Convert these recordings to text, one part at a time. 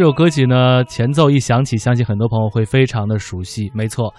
这首歌曲呢，前奏一响起，相信很多朋友会非常的熟悉。没错。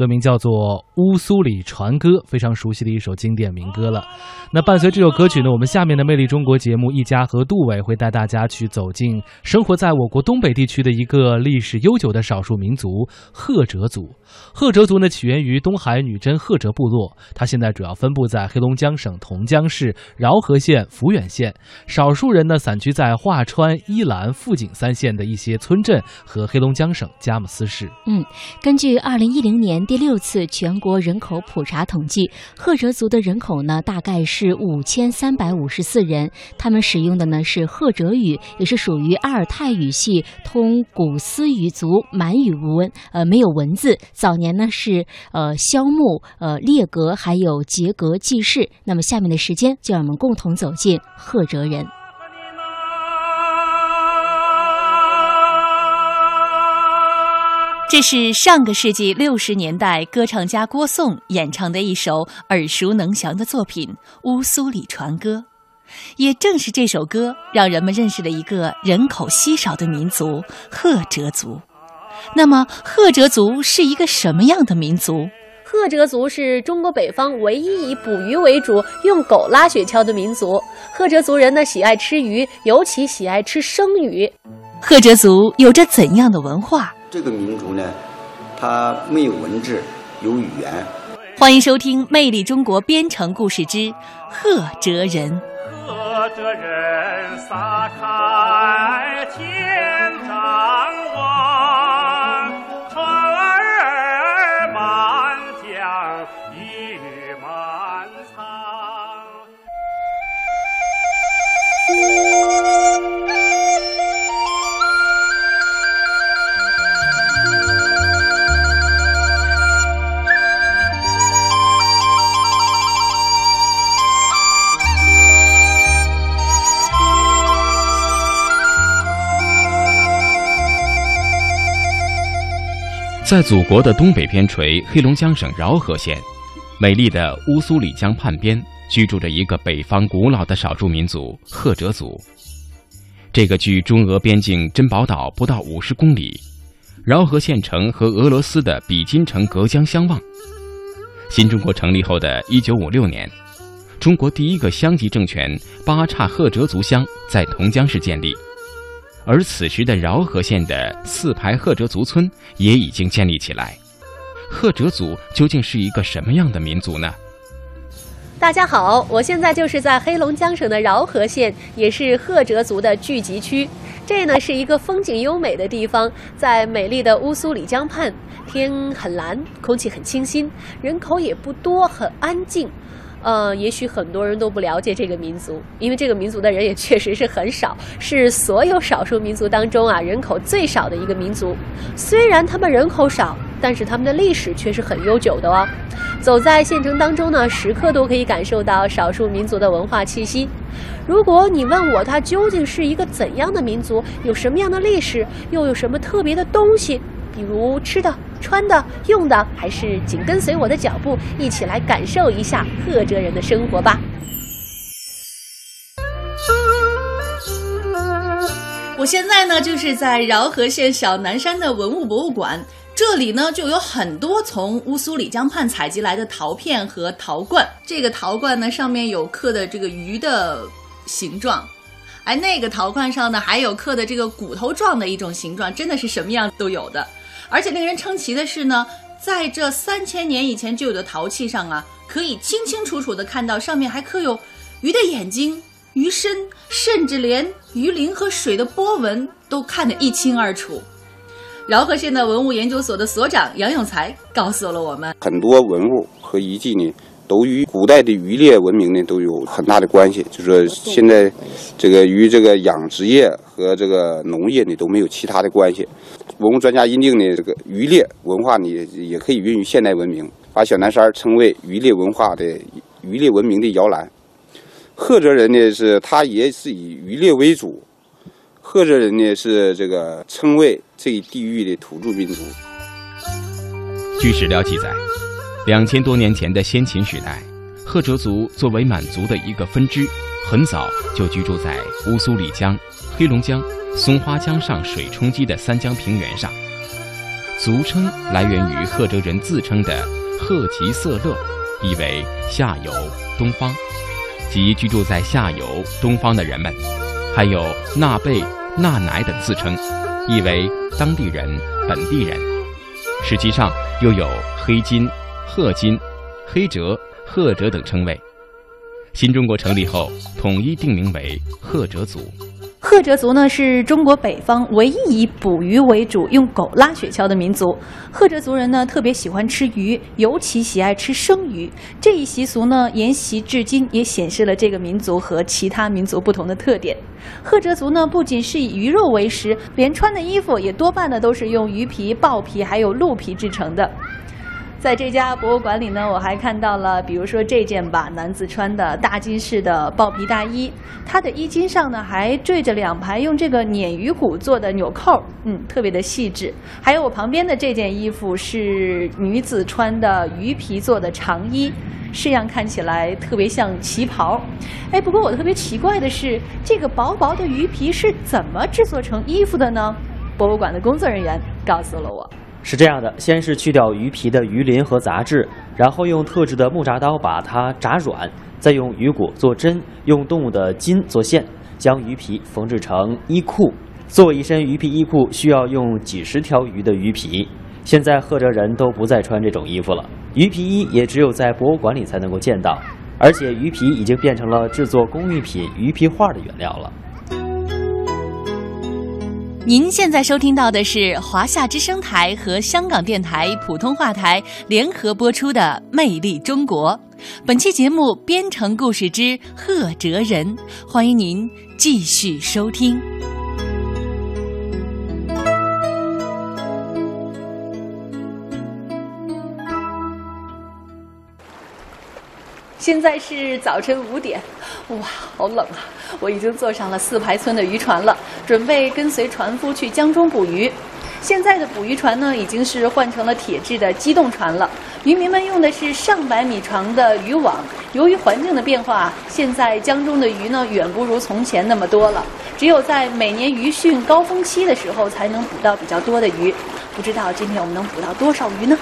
歌名叫做《乌苏里船歌》，非常熟悉的一首经典民歌了。那伴随这首歌曲呢，我们下面的《魅力中国》节目，一家和杜伟会带大家去走进生活在我国东北地区的一个历史悠久的少数民族——赫哲族。赫哲族呢，起源于东海女真赫哲部落，它现在主要分布在黑龙江省同江市饶河县抚远县，少数人呢散居在桦川、依兰、富锦三县的一些村镇和黑龙江省佳木斯市。嗯，根据二零一零年。第六次全国人口普查统计，赫哲族的人口呢大概是五千三百五十四人，他们使用的呢是赫哲语，也是属于阿尔泰语系通古斯语族满语文，呃没有文字。早年呢是呃萧木、呃列格还有杰格记事。那么下面的时间就让我们共同走进赫哲人。这是上个世纪六十年代歌唱家郭颂演唱的一首耳熟能详的作品《乌苏里船歌》，也正是这首歌让人们认识了一个人口稀少的民族——赫哲族。那么，赫哲族是一个什么样的民族？赫哲族是中国北方唯一以捕鱼为主、用狗拉雪橇的民族。赫哲族人呢，喜爱吃鱼，尤其喜爱吃生鱼。赫哲族有着怎样的文化？这个民族呢，它没有文字，有语言。欢迎收听《魅力中国》编程故事之赫哲人。赫哲人撒开天在祖国的东北边陲黑龙江省饶河县，美丽的乌苏里江畔边，居住着一个北方古老的少数民族赫哲族。这个距中俄边境珍宝岛不到五十公里，饶河县城和俄罗斯的比金城隔江相望。新中国成立后的一九五六年，中国第一个乡级政权巴刹赫哲族乡在同江市建立。而此时的饶河县的四排赫哲族村也已经建立起来。赫哲族究竟是一个什么样的民族呢？大家好，我现在就是在黑龙江省的饶河县，也是赫哲族的聚集区。这呢是一个风景优美的地方，在美丽的乌苏里江畔，天很蓝，空气很清新，人口也不多，很安静。呃，也许很多人都不了解这个民族，因为这个民族的人也确实是很少，是所有少数民族当中啊人口最少的一个民族。虽然他们人口少，但是他们的历史却是很悠久的哦。走在县城当中呢，时刻都可以感受到少数民族的文化气息。如果你问我，它究竟是一个怎样的民族，有什么样的历史，又有什么特别的东西，比如吃的？穿的、用的，还是紧跟随我的脚步，一起来感受一下赫哲人的生活吧。我现在呢，就是在饶河县小南山的文物博物馆，这里呢就有很多从乌苏里江畔采集来的陶片和陶罐。这个陶罐呢，上面有刻的这个鱼的形状，而那个陶罐上呢，还有刻的这个骨头状的一种形状，真的是什么样都有的。而且令人称奇的是呢，在这三千年以前就有的陶器上啊，可以清清楚楚的看到上面还刻有鱼的眼睛、鱼身，甚至连鱼鳞和水的波纹都看得一清二楚。饶河县的文物研究所的所长杨永才告诉了我们，很多文物和遗迹呢。都与古代的渔猎文明呢都有很大的关系，就是说现在这个与这个养殖业和这个农业呢都没有其他的关系。文物专家认定呢，这个渔猎文化呢也可以孕育现代文明，把小南山称为渔猎文化的渔猎文明的摇篮。赫哲人呢是他也是以渔猎为主，赫哲人呢是这个称为这一地域的土著民族。据史料记载。两千多年前的先秦时代，赫哲族作为满族的一个分支，很早就居住在乌苏里江、黑龙江松花江上水冲积的三江平原上。俗称来源于赫哲人自称的“赫吉色勒”，意为下游、东方，即居住在下游、东方的人们。还有纳贝、纳乃等自称，意为当地人、本地人。实际上又有黑金、赫金、黑哲、赫哲等称谓。新中国成立后，统一定名为赫哲族。赫哲族呢是中国北方唯一以捕鱼为主、用狗拉雪橇的民族。赫哲族人呢特别喜欢吃鱼，尤其喜爱吃生鱼。这一习俗呢沿袭至今，也显示了这个民族和其他民族不同的特点。赫哲族呢不仅是以鱼肉为食，连穿的衣服也多半呢都是用鱼皮、豹皮还有鹿皮制成的。在这家博物馆里呢，我还看到了，比如说这件吧，男子穿的大金式的豹皮大衣，它的衣襟上呢还缀着两排用这个鲶鱼骨做的纽扣，嗯，特别的细致。还有我旁边的这件衣服是女子穿的鱼皮做的长衣，式样看起来特别像旗袍。哎，不过我特别奇怪的是，这个薄薄的鱼皮是怎么制作成衣服的呢？博物馆的工作人员告诉了我。是这样的，先是去掉鱼皮的鱼鳞和杂质，然后用特制的木铡刀把它铡软，再用鱼骨做针，用动物的筋做线，将鱼皮缝制成衣裤。做一身鱼皮衣裤需要用几十条鱼的鱼皮。现在赫哲人都不再穿这种衣服了，鱼皮衣也只有在博物馆里才能够见到，而且鱼皮已经变成了制作工艺品鱼皮画的原料了。您现在收听到的是华夏之声台和香港电台普通话台联合播出的《魅力中国》。本期节目《编程故事之贺哲人》，欢迎您继续收听。现在是早晨五点，哇，好冷啊！我已经坐上了四排村的渔船了，准备跟随船夫去江中捕鱼。现在的捕鱼船呢，已经是换成了铁制的机动船了。渔民们用的是上百米长的渔网。由于环境的变化，现在江中的鱼呢，远不如从前那么多了。只有在每年鱼汛高峰期的时候，才能捕到比较多的鱼。不知道今天我们能捕到多少鱼呢？